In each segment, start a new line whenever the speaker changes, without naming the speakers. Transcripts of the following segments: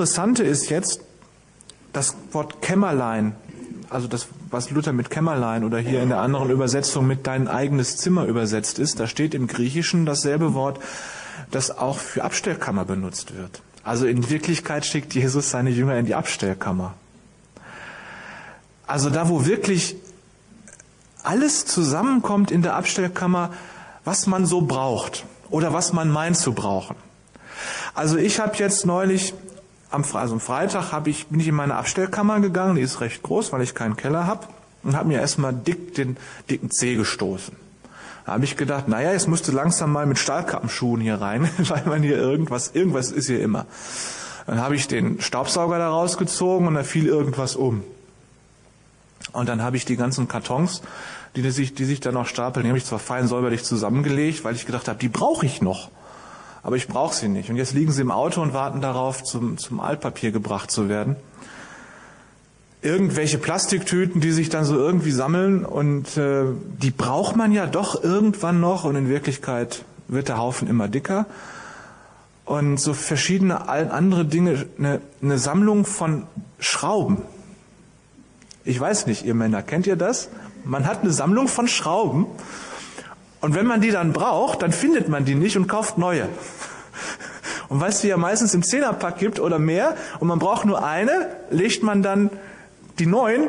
Interessante ist jetzt, das Wort Kämmerlein, also das, was Luther mit Kämmerlein oder hier in der anderen Übersetzung mit dein eigenes Zimmer übersetzt ist, da steht im Griechischen dasselbe Wort, das auch für Abstellkammer benutzt wird. Also in Wirklichkeit schickt Jesus seine Jünger in die Abstellkammer. Also da, wo wirklich alles zusammenkommt in der Abstellkammer, was man so braucht oder was man meint zu brauchen. Also ich habe jetzt neulich am, also am Freitag habe ich, bin ich in meine Abstellkammer gegangen, die ist recht groß, weil ich keinen Keller habe, und habe mir erstmal dick den dicken Zeh gestoßen. Da habe ich gedacht, naja, jetzt musste langsam mal mit Stahlkappenschuhen hier rein, weil man hier irgendwas, irgendwas ist hier immer. Dann habe ich den Staubsauger da rausgezogen und da fiel irgendwas um. Und dann habe ich die ganzen Kartons, die sich, die sich dann noch stapeln, die habe ich zwar fein säuberlich zusammengelegt, weil ich gedacht habe, die brauche ich noch aber ich brauche sie nicht. Und jetzt liegen sie im Auto und warten darauf, zum, zum Altpapier gebracht zu werden. Irgendwelche Plastiktüten, die sich dann so irgendwie sammeln und äh, die braucht man ja doch irgendwann noch und in Wirklichkeit wird der Haufen immer dicker. Und so verschiedene andere Dinge, eine, eine Sammlung von Schrauben. Ich weiß nicht, ihr Männer, kennt ihr das? Man hat eine Sammlung von Schrauben und wenn man die dann braucht, dann findet man die nicht und kauft neue. Und weil es die ja meistens im Zehnerpack gibt oder mehr und man braucht nur eine, legt man dann die neuen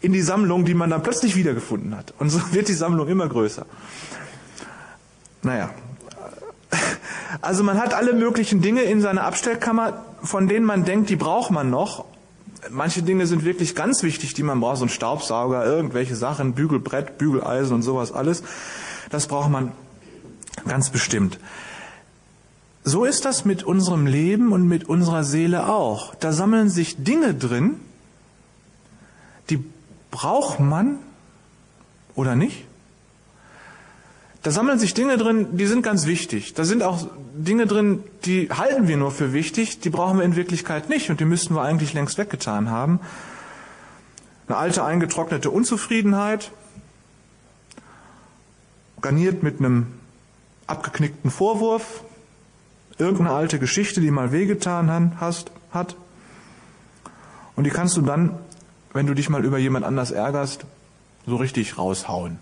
in die Sammlung, die man dann plötzlich wiedergefunden hat. Und so wird die Sammlung immer größer. Naja. Also man hat alle möglichen Dinge in seiner Abstellkammer, von denen man denkt, die braucht man noch. Manche Dinge sind wirklich ganz wichtig, die man braucht, so ein Staubsauger, irgendwelche Sachen, Bügelbrett, Bügeleisen und sowas alles. Das braucht man ganz bestimmt. So ist das mit unserem Leben und mit unserer Seele auch. Da sammeln sich Dinge drin, die braucht man oder nicht. Da sammeln sich Dinge drin, die sind ganz wichtig. Da sind auch Dinge drin, die halten wir nur für wichtig, die brauchen wir in Wirklichkeit nicht und die müssten wir eigentlich längst weggetan haben. Eine alte eingetrocknete Unzufriedenheit, garniert mit einem abgeknickten Vorwurf, irgendeine alte Geschichte, die mal wehgetan hast, hat. Und die kannst du dann, wenn du dich mal über jemand anders ärgerst, so richtig raushauen.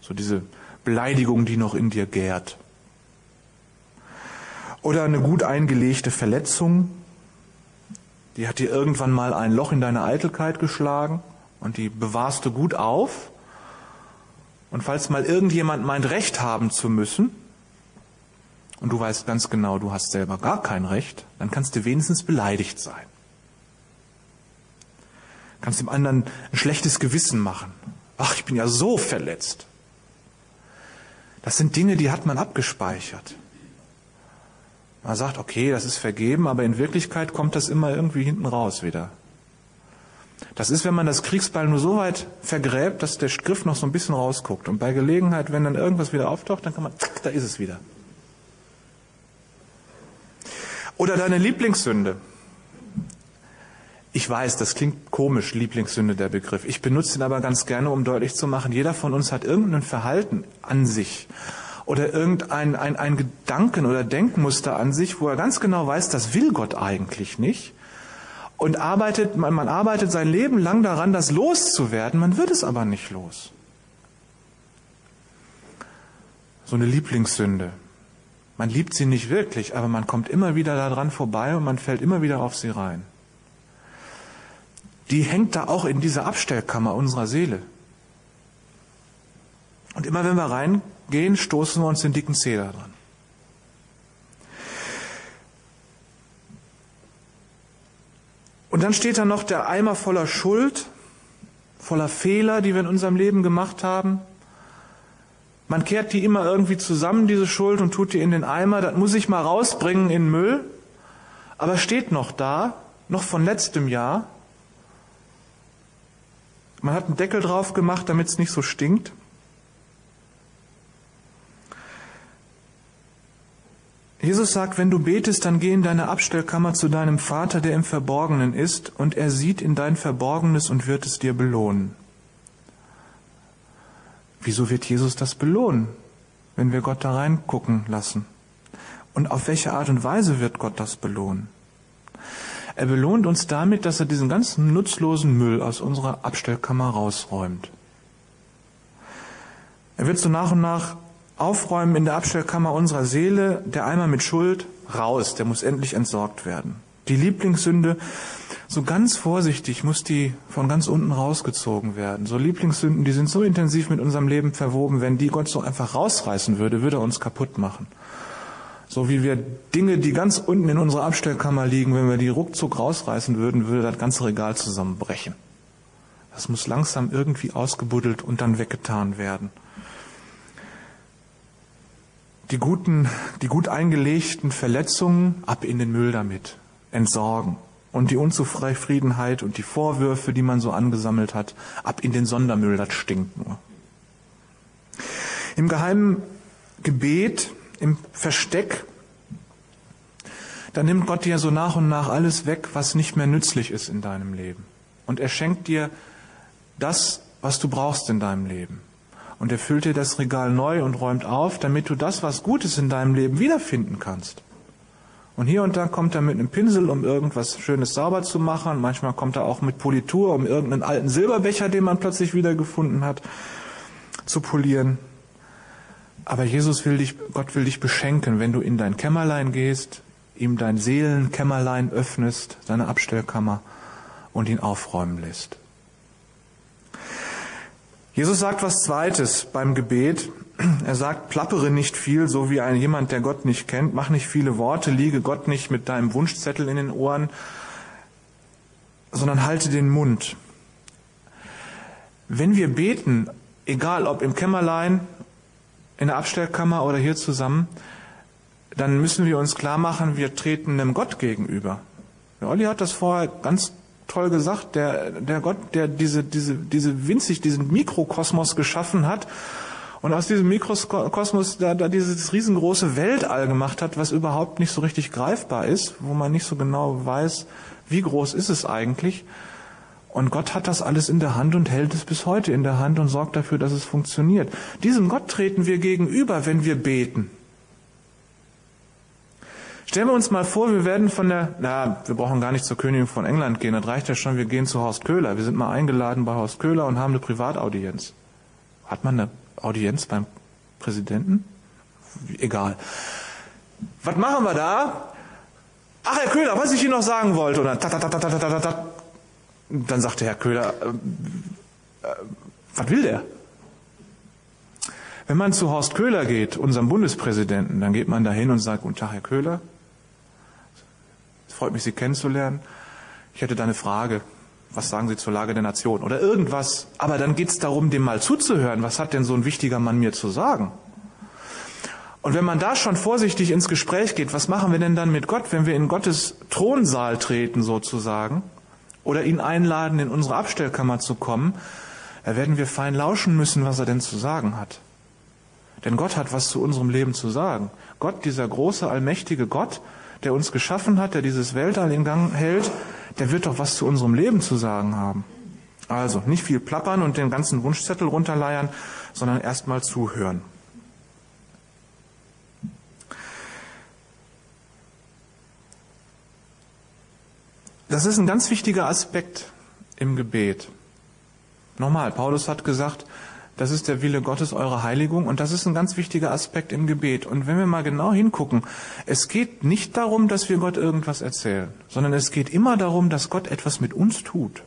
So diese Beleidigung, die noch in dir gärt. Oder eine gut eingelegte Verletzung, die hat dir irgendwann mal ein Loch in deine Eitelkeit geschlagen und die bewahrst du gut auf und falls mal irgendjemand meint, Recht haben zu müssen, und du weißt ganz genau, du hast selber gar kein Recht, dann kannst du wenigstens beleidigt sein. Kannst dem anderen ein schlechtes Gewissen machen. Ach, ich bin ja so verletzt. Das sind Dinge, die hat man abgespeichert. Man sagt, okay, das ist vergeben, aber in Wirklichkeit kommt das immer irgendwie hinten raus wieder. Das ist, wenn man das Kriegsbeil nur so weit vergräbt, dass der Griff noch so ein bisschen rausguckt. Und bei Gelegenheit, wenn dann irgendwas wieder auftaucht, dann kann man, zack, da ist es wieder. Oder deine Lieblingssünde. Ich weiß, das klingt komisch, Lieblingssünde der Begriff. Ich benutze ihn aber ganz gerne, um deutlich zu machen, jeder von uns hat irgendein Verhalten an sich oder irgendein ein, ein Gedanken oder Denkmuster an sich, wo er ganz genau weiß, das will Gott eigentlich nicht und arbeitet, man, man arbeitet sein Leben lang daran, das loszuwerden, man wird es aber nicht los. So eine Lieblingssünde. Man liebt sie nicht wirklich, aber man kommt immer wieder daran vorbei und man fällt immer wieder auf sie rein. Die hängt da auch in dieser Abstellkammer unserer Seele. Und immer wenn wir reingehen, stoßen wir uns den dicken Zähler dran. Und dann steht da noch der Eimer voller Schuld, voller Fehler, die wir in unserem Leben gemacht haben. Man kehrt die immer irgendwie zusammen, diese Schuld, und tut die in den Eimer. Das muss ich mal rausbringen in Müll. Aber steht noch da, noch von letztem Jahr. Man hat einen Deckel drauf gemacht, damit es nicht so stinkt. Jesus sagt, wenn du betest, dann geh in deine Abstellkammer zu deinem Vater, der im Verborgenen ist, und er sieht in dein Verborgenes und wird es dir belohnen. Wieso wird Jesus das belohnen, wenn wir Gott da reingucken lassen? Und auf welche Art und Weise wird Gott das belohnen? Er belohnt uns damit, dass er diesen ganzen nutzlosen Müll aus unserer Abstellkammer rausräumt. Er wird so nach und nach aufräumen in der Abstellkammer unserer Seele, der Eimer mit Schuld, raus, der muss endlich entsorgt werden. Die Lieblingssünde, so ganz vorsichtig muss die von ganz unten rausgezogen werden. So Lieblingssünden, die sind so intensiv mit unserem Leben verwoben, wenn die Gott so einfach rausreißen würde, würde er uns kaputt machen. So wie wir Dinge, die ganz unten in unserer Abstellkammer liegen, wenn wir die ruckzuck rausreißen würden, würde das ganze Regal zusammenbrechen. Das muss langsam irgendwie ausgebuddelt und dann weggetan werden. Die guten, die gut eingelegten Verletzungen ab in den Müll damit entsorgen. Und die Unzufriedenheit und die Vorwürfe, die man so angesammelt hat, ab in den Sondermüll, das stinkt nur. Im geheimen Gebet, im Versteck, da nimmt Gott dir so nach und nach alles weg, was nicht mehr nützlich ist in deinem Leben. Und er schenkt dir das, was du brauchst in deinem Leben. Und er füllt dir das Regal neu und räumt auf, damit du das, was Gutes in deinem Leben wiederfinden kannst. Und hier und da kommt er mit einem Pinsel, um irgendwas Schönes sauber zu machen. Manchmal kommt er auch mit Politur, um irgendeinen alten Silberbecher, den man plötzlich wiedergefunden hat, zu polieren. Aber Jesus will dich, Gott will dich beschenken, wenn du in dein Kämmerlein gehst, ihm dein Seelenkämmerlein öffnest, seine Abstellkammer und ihn aufräumen lässt. Jesus sagt was Zweites beim Gebet. Er sagt, plappere nicht viel, so wie ein jemand, der Gott nicht kennt. Mach nicht viele Worte, liege Gott nicht mit deinem Wunschzettel in den Ohren, sondern halte den Mund. Wenn wir beten, egal ob im Kämmerlein, in der Abstellkammer oder hier zusammen, dann müssen wir uns klar machen, wir treten einem Gott gegenüber. Der Olli hat das vorher ganz toll gesagt, der, der Gott, der diese, diese, diese winzig, diesen Mikrokosmos geschaffen hat und aus diesem Mikrokosmos da, da dieses riesengroße Weltall gemacht hat, was überhaupt nicht so richtig greifbar ist, wo man nicht so genau weiß, wie groß ist es eigentlich. Und Gott hat das alles in der Hand und hält es bis heute in der Hand und sorgt dafür, dass es funktioniert. Diesem Gott treten wir gegenüber, wenn wir beten. Stellen wir uns mal vor, wir werden von der, na, wir brauchen gar nicht zur Königin von England gehen, das reicht ja schon, wir gehen zu Horst Köhler. Wir sind mal eingeladen bei Horst Köhler und haben eine Privataudienz. Hat man eine Audienz beim Präsidenten? Egal. Was machen wir da? Ach, Herr Köhler, was ich Ihnen noch sagen wollte. Tat, tat, tat, tat. Dann sagte Herr Köhler, äh, äh, was will der? Wenn man zu Horst Köhler geht, unserem Bundespräsidenten, dann geht man dahin und sagt, guten Tag, Herr Köhler. Freut mich, Sie kennenzulernen. Ich hätte da eine Frage was sagen Sie zur Lage der Nation oder irgendwas. Aber dann geht es darum, dem mal zuzuhören. Was hat denn so ein wichtiger Mann mir zu sagen? Und wenn man da schon vorsichtig ins Gespräch geht, was machen wir denn dann mit Gott, wenn wir in Gottes Thronsaal treten sozusagen oder ihn einladen, in unsere Abstellkammer zu kommen, da werden wir fein lauschen müssen, was er denn zu sagen hat. Denn Gott hat was zu unserem Leben zu sagen. Gott, dieser große, allmächtige Gott, der uns geschaffen hat, der dieses Weltall in Gang hält, der wird doch was zu unserem Leben zu sagen haben. Also nicht viel plappern und den ganzen Wunschzettel runterleiern, sondern erstmal zuhören. Das ist ein ganz wichtiger Aspekt im Gebet. Nochmal, Paulus hat gesagt, das ist der Wille Gottes, eure Heiligung. Und das ist ein ganz wichtiger Aspekt im Gebet. Und wenn wir mal genau hingucken, es geht nicht darum, dass wir Gott irgendwas erzählen, sondern es geht immer darum, dass Gott etwas mit uns tut.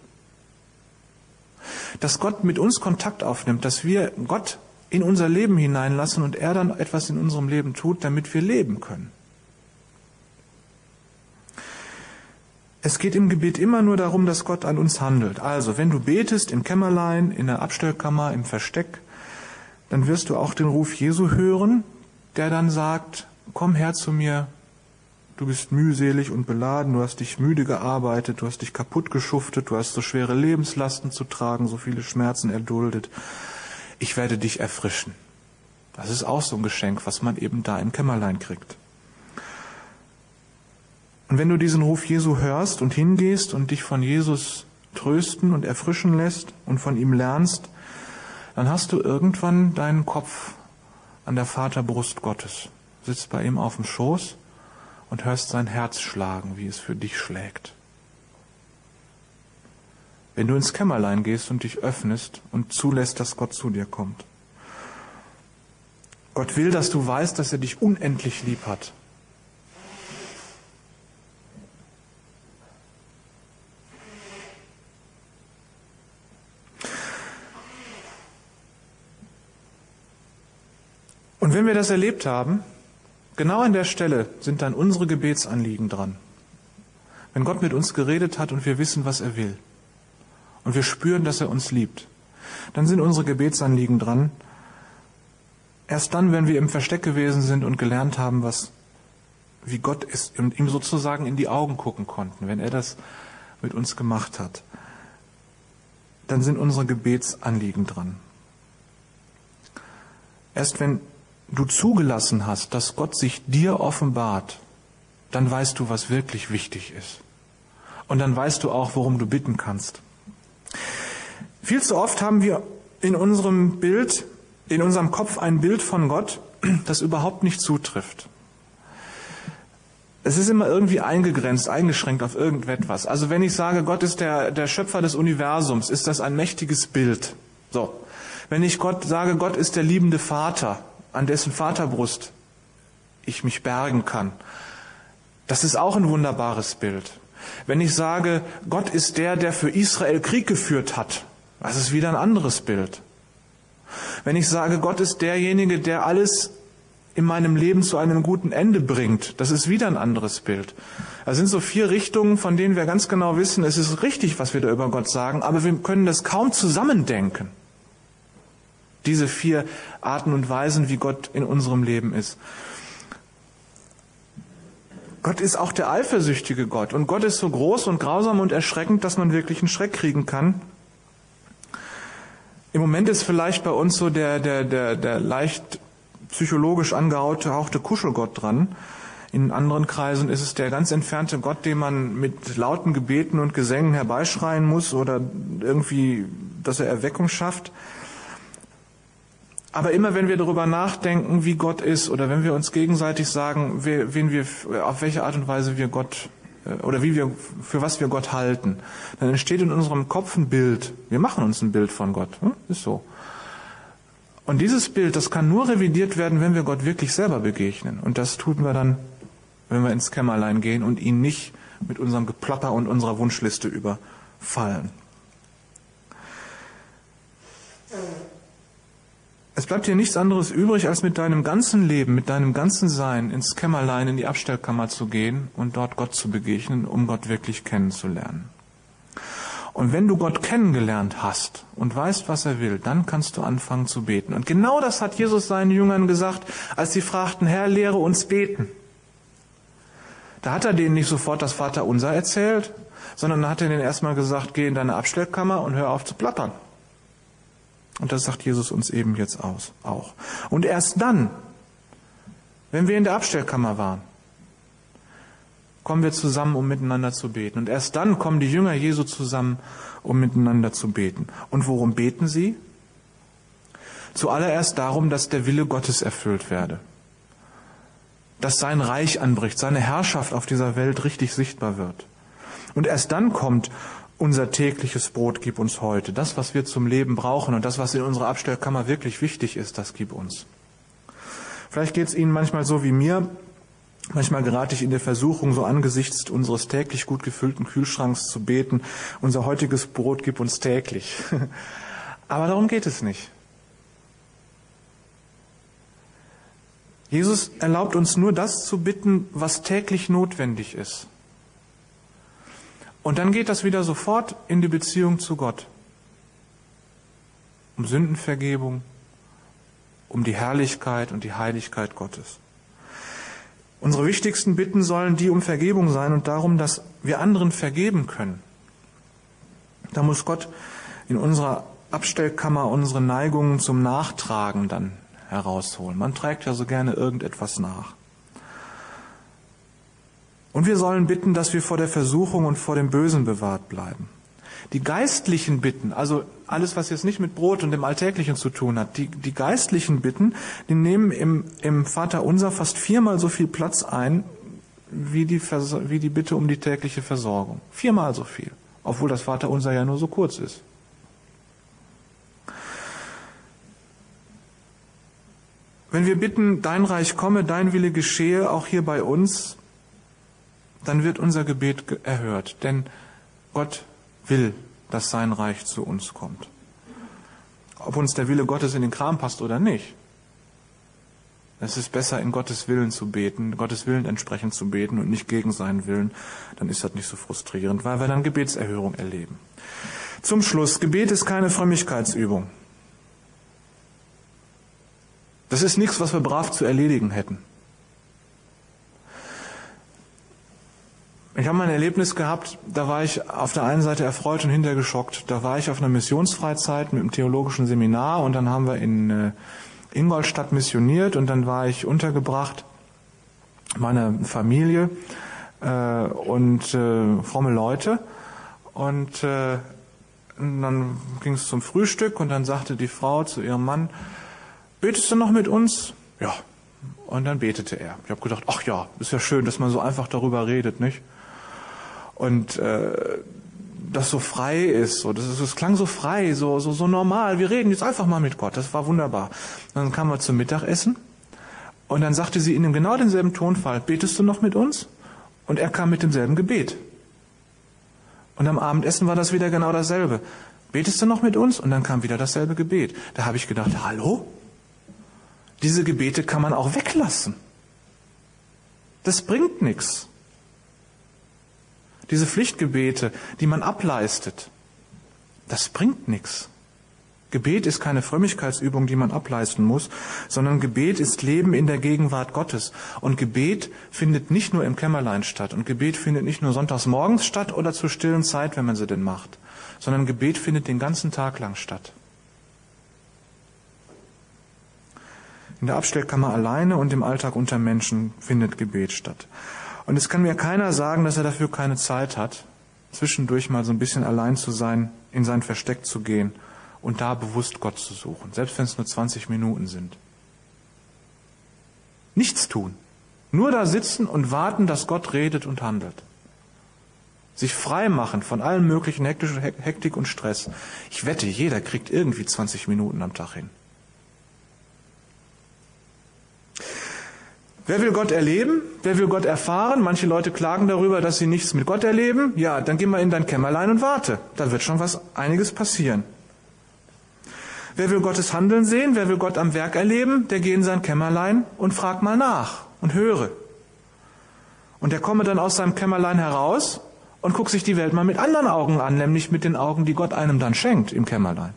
Dass Gott mit uns Kontakt aufnimmt, dass wir Gott in unser Leben hineinlassen und er dann etwas in unserem Leben tut, damit wir leben können. Es geht im Gebet immer nur darum, dass Gott an uns handelt. Also, wenn du betest im Kämmerlein, in der Abstellkammer, im Versteck, dann wirst du auch den Ruf Jesu hören, der dann sagt, komm her zu mir, du bist mühselig und beladen, du hast dich müde gearbeitet, du hast dich kaputt geschuftet, du hast so schwere Lebenslasten zu tragen, so viele Schmerzen erduldet. Ich werde dich erfrischen. Das ist auch so ein Geschenk, was man eben da im Kämmerlein kriegt. Und wenn du diesen Ruf Jesu hörst und hingehst und dich von Jesus trösten und erfrischen lässt und von ihm lernst, dann hast du irgendwann deinen Kopf an der Vaterbrust Gottes, sitzt bei ihm auf dem Schoß und hörst sein Herz schlagen, wie es für dich schlägt. wenn du ins Kämmerlein gehst und dich öffnest und zulässt, dass Gott zu dir kommt. Gott will, dass du weißt, dass er dich unendlich lieb hat. Und wenn wir das erlebt haben, genau an der Stelle sind dann unsere Gebetsanliegen dran. Wenn Gott mit uns geredet hat und wir wissen, was er will, und wir spüren, dass er uns liebt, dann sind unsere Gebetsanliegen dran. Erst dann, wenn wir im Versteck gewesen sind und gelernt haben, was, wie Gott ist und ihm sozusagen in die Augen gucken konnten, wenn er das mit uns gemacht hat, dann sind unsere Gebetsanliegen dran. Erst wenn du zugelassen hast, dass Gott sich dir offenbart, dann weißt du, was wirklich wichtig ist. Und dann weißt du auch, worum du bitten kannst. Viel zu oft haben wir in unserem Bild, in unserem Kopf ein Bild von Gott, das überhaupt nicht zutrifft. Es ist immer irgendwie eingegrenzt, eingeschränkt auf irgendetwas. Also wenn ich sage, Gott ist der, der Schöpfer des Universums, ist das ein mächtiges Bild. So. Wenn ich Gott sage, Gott ist der liebende Vater, an dessen Vaterbrust ich mich bergen kann, das ist auch ein wunderbares Bild. Wenn ich sage, Gott ist der, der für Israel Krieg geführt hat, das ist wieder ein anderes Bild. Wenn ich sage, Gott ist derjenige, der alles in meinem Leben zu einem guten Ende bringt, das ist wieder ein anderes Bild. Das sind so vier Richtungen, von denen wir ganz genau wissen, es ist richtig, was wir da über Gott sagen, aber wir können das kaum zusammendenken. Diese vier Arten und Weisen, wie Gott in unserem Leben ist. Gott ist auch der eifersüchtige Gott. Und Gott ist so groß und grausam und erschreckend, dass man wirklich einen Schreck kriegen kann. Im Moment ist vielleicht bei uns so der, der, der, der leicht psychologisch angehauchte Kuschelgott dran. In anderen Kreisen ist es der ganz entfernte Gott, den man mit lauten Gebeten und Gesängen herbeischreien muss oder irgendwie, dass er Erweckung schafft. Aber immer wenn wir darüber nachdenken, wie Gott ist, oder wenn wir uns gegenseitig sagen, wen wir, auf welche Art und Weise wir Gott äh, oder wie wir, für was wir Gott halten, dann entsteht in unserem Kopf ein Bild. Wir machen uns ein Bild von Gott. Hm? Ist so. Und dieses Bild, das kann nur revidiert werden, wenn wir Gott wirklich selber begegnen. Und das tun wir dann, wenn wir ins Kämmerlein gehen und ihn nicht mit unserem Geplapper und unserer Wunschliste überfallen. Es bleibt dir nichts anderes übrig, als mit deinem ganzen Leben, mit deinem ganzen Sein ins Kämmerlein, in die Abstellkammer zu gehen und dort Gott zu begegnen, um Gott wirklich kennenzulernen. Und wenn du Gott kennengelernt hast und weißt, was er will, dann kannst du anfangen zu beten. Und genau das hat Jesus seinen Jüngern gesagt, als sie fragten, Herr, lehre uns beten. Da hat er denen nicht sofort das Vaterunser erzählt, sondern hat er denen erstmal gesagt, geh in deine Abstellkammer und hör auf zu plappern. Und das sagt Jesus uns eben jetzt aus, auch. Und erst dann, wenn wir in der Abstellkammer waren, kommen wir zusammen, um miteinander zu beten. Und erst dann kommen die Jünger Jesu zusammen, um miteinander zu beten. Und worum beten sie? Zuallererst darum, dass der Wille Gottes erfüllt werde. Dass sein Reich anbricht, seine Herrschaft auf dieser Welt richtig sichtbar wird. Und erst dann kommt, unser tägliches Brot gib uns heute. Das, was wir zum Leben brauchen und das, was in unserer Abstellkammer wirklich wichtig ist, das gib uns. Vielleicht geht es Ihnen manchmal so wie mir. Manchmal gerate ich in der Versuchung, so angesichts unseres täglich gut gefüllten Kühlschranks zu beten, unser heutiges Brot gib uns täglich. Aber darum geht es nicht. Jesus erlaubt uns nur das zu bitten, was täglich notwendig ist. Und dann geht das wieder sofort in die Beziehung zu Gott. Um Sündenvergebung, um die Herrlichkeit und die Heiligkeit Gottes. Unsere wichtigsten Bitten sollen die um Vergebung sein und darum, dass wir anderen vergeben können. Da muss Gott in unserer Abstellkammer unsere Neigungen zum Nachtragen dann herausholen. Man trägt ja so gerne irgendetwas nach. Und wir sollen bitten, dass wir vor der Versuchung und vor dem Bösen bewahrt bleiben. Die geistlichen Bitten, also alles, was jetzt nicht mit Brot und dem Alltäglichen zu tun hat, die, die geistlichen Bitten, die nehmen im, im Vater Unser fast viermal so viel Platz ein, wie die, wie die Bitte um die tägliche Versorgung. Viermal so viel. obwohl das Vaterunser ja nur so kurz ist. Wenn wir bitten, dein Reich komme, dein Wille geschehe, auch hier bei uns, dann wird unser Gebet erhört, denn Gott will, dass sein Reich zu uns kommt. Ob uns der Wille Gottes in den Kram passt oder nicht. Es ist besser, in Gottes Willen zu beten, Gottes Willen entsprechend zu beten und nicht gegen seinen Willen. Dann ist das nicht so frustrierend, weil wir dann Gebetserhörung erleben. Zum Schluss, Gebet ist keine Frömmigkeitsübung. Das ist nichts, was wir brav zu erledigen hätten. Ich habe mal ein Erlebnis gehabt, da war ich auf der einen Seite erfreut und hinterher geschockt. Da war ich auf einer Missionsfreizeit mit einem theologischen Seminar und dann haben wir in äh, Ingolstadt missioniert und dann war ich untergebracht, meine Familie äh, und äh, fromme Leute. Und äh, dann ging es zum Frühstück und dann sagte die Frau zu ihrem Mann, betest du noch mit uns? Ja. Und dann betete er. Ich habe gedacht, ach ja, ist ja schön, dass man so einfach darüber redet, nicht? Und äh, das so frei ist, so das, ist, das klang so frei, so so so normal. Wir reden jetzt einfach mal mit Gott. Das war wunderbar. Und dann kamen wir zum Mittagessen und dann sagte sie in dem genau denselben Tonfall: Betest du noch mit uns? Und er kam mit demselben Gebet. Und am Abendessen war das wieder genau dasselbe. Betest du noch mit uns? Und dann kam wieder dasselbe Gebet. Da habe ich gedacht: Hallo? Diese Gebete kann man auch weglassen. Das bringt nichts. Diese Pflichtgebete, die man ableistet, das bringt nichts. Gebet ist keine Frömmigkeitsübung, die man ableisten muss, sondern Gebet ist Leben in der Gegenwart Gottes. Und Gebet findet nicht nur im Kämmerlein statt. Und Gebet findet nicht nur sonntags morgens statt oder zur stillen Zeit, wenn man sie denn macht, sondern Gebet findet den ganzen Tag lang statt. In der Abstellkammer alleine und im Alltag unter Menschen findet Gebet statt. Und es kann mir keiner sagen, dass er dafür keine Zeit hat, zwischendurch mal so ein bisschen allein zu sein, in sein Versteck zu gehen und da bewusst Gott zu suchen, selbst wenn es nur 20 Minuten sind. Nichts tun. Nur da sitzen und warten, dass Gott redet und handelt. Sich frei machen von allen möglichen Hektik und Stress. Ich wette, jeder kriegt irgendwie 20 Minuten am Tag hin. Wer will Gott erleben? Wer will Gott erfahren? Manche Leute klagen darüber, dass sie nichts mit Gott erleben. Ja, dann geh mal in dein Kämmerlein und warte. Da wird schon was einiges passieren. Wer will Gottes Handeln sehen? Wer will Gott am Werk erleben? Der geh in sein Kämmerlein und frag mal nach und höre. Und der komme dann aus seinem Kämmerlein heraus und guckt sich die Welt mal mit anderen Augen an, nämlich mit den Augen, die Gott einem dann schenkt im Kämmerlein.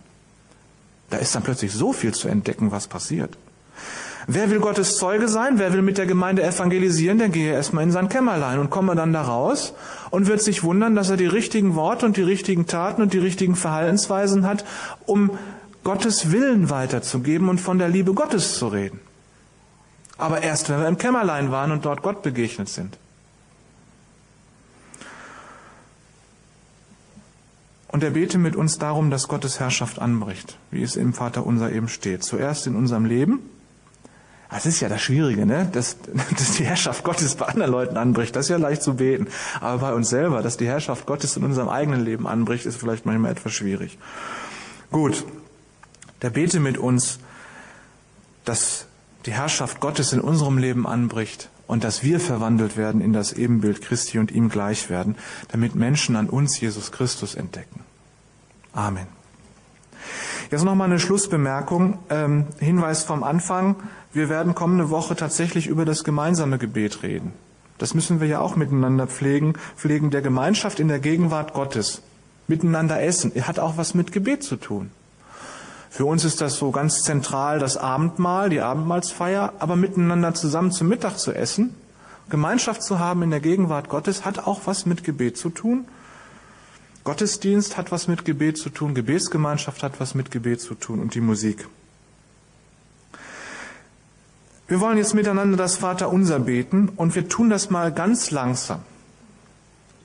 Da ist dann plötzlich so viel zu entdecken, was passiert. Wer will Gottes Zeuge sein? Wer will mit der Gemeinde evangelisieren? Der gehe erstmal in sein Kämmerlein und komme dann da raus und wird sich wundern, dass er die richtigen Worte und die richtigen Taten und die richtigen Verhaltensweisen hat, um Gottes Willen weiterzugeben und von der Liebe Gottes zu reden. Aber erst, wenn wir im Kämmerlein waren und dort Gott begegnet sind. Und er bete mit uns darum, dass Gottes Herrschaft anbricht, wie es im Vater unser eben steht. Zuerst in unserem Leben, das ist ja das Schwierige, ne? Dass, dass die Herrschaft Gottes bei anderen Leuten anbricht, das ist ja leicht zu beten. Aber bei uns selber, dass die Herrschaft Gottes in unserem eigenen Leben anbricht, ist vielleicht manchmal etwas schwierig. Gut, der bete mit uns, dass die Herrschaft Gottes in unserem Leben anbricht und dass wir verwandelt werden in das Ebenbild Christi und ihm gleich werden, damit Menschen an uns Jesus Christus entdecken. Amen. Jetzt noch mal eine Schlussbemerkung. Ähm, Hinweis vom Anfang. Wir werden kommende Woche tatsächlich über das gemeinsame Gebet reden. Das müssen wir ja auch miteinander pflegen, pflegen der Gemeinschaft in der Gegenwart Gottes. Miteinander essen. Hat auch was mit Gebet zu tun. Für uns ist das so ganz zentral das Abendmahl, die Abendmahlsfeier, aber miteinander zusammen zum Mittag zu essen, Gemeinschaft zu haben in der Gegenwart Gottes, hat auch was mit Gebet zu tun. Gottesdienst hat was mit Gebet zu tun, Gebetsgemeinschaft hat was mit Gebet zu tun und die Musik. Wir wollen jetzt miteinander das Vaterunser beten und wir tun das mal ganz langsam,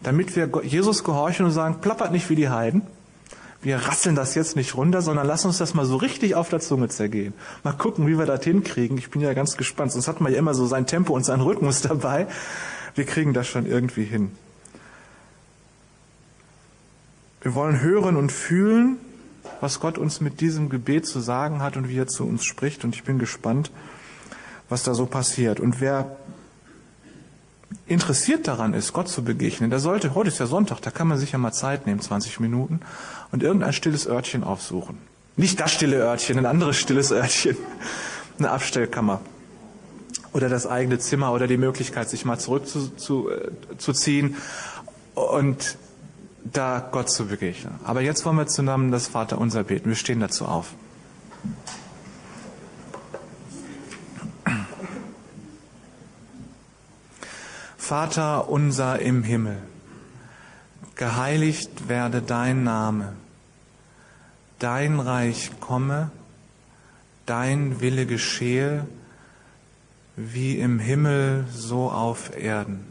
damit wir Jesus gehorchen und sagen, plappert nicht wie die Heiden. Wir rasseln das jetzt nicht runter, sondern lass uns das mal so richtig auf der Zunge zergehen. Mal gucken, wie wir das hinkriegen. Ich bin ja ganz gespannt. Sonst hat man ja immer so sein Tempo und seinen Rhythmus dabei. Wir kriegen das schon irgendwie hin. Wir wollen hören und fühlen, was Gott uns mit diesem Gebet zu sagen hat und wie er zu uns spricht. Und ich bin gespannt, was da so passiert. Und wer interessiert daran ist, Gott zu begegnen, der sollte, heute ist ja Sonntag, da kann man sich ja mal Zeit nehmen, 20 Minuten, und irgendein stilles Örtchen aufsuchen. Nicht das stille Örtchen, ein anderes stilles Örtchen, eine Abstellkammer oder das eigene Zimmer oder die Möglichkeit, sich mal zurückzuziehen zu, äh, zu und da Gott zu begegnen. Aber jetzt wollen wir zusammen das Vaterunser beten. Wir stehen dazu auf. Vater unser im Himmel, geheiligt werde dein Name, dein Reich komme, dein Wille geschehe, wie im Himmel so auf Erden.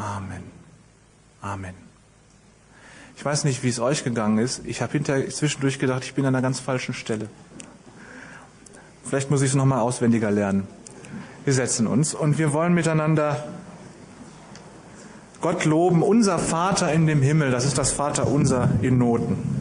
Amen. Amen. Ich weiß nicht, wie es euch gegangen ist. Ich habe hinterher zwischendurch gedacht, ich bin an einer ganz falschen Stelle. Vielleicht muss ich es nochmal auswendiger lernen. Wir setzen uns und wir wollen miteinander Gott loben, unser Vater in dem Himmel. Das ist das Vater unser in Noten.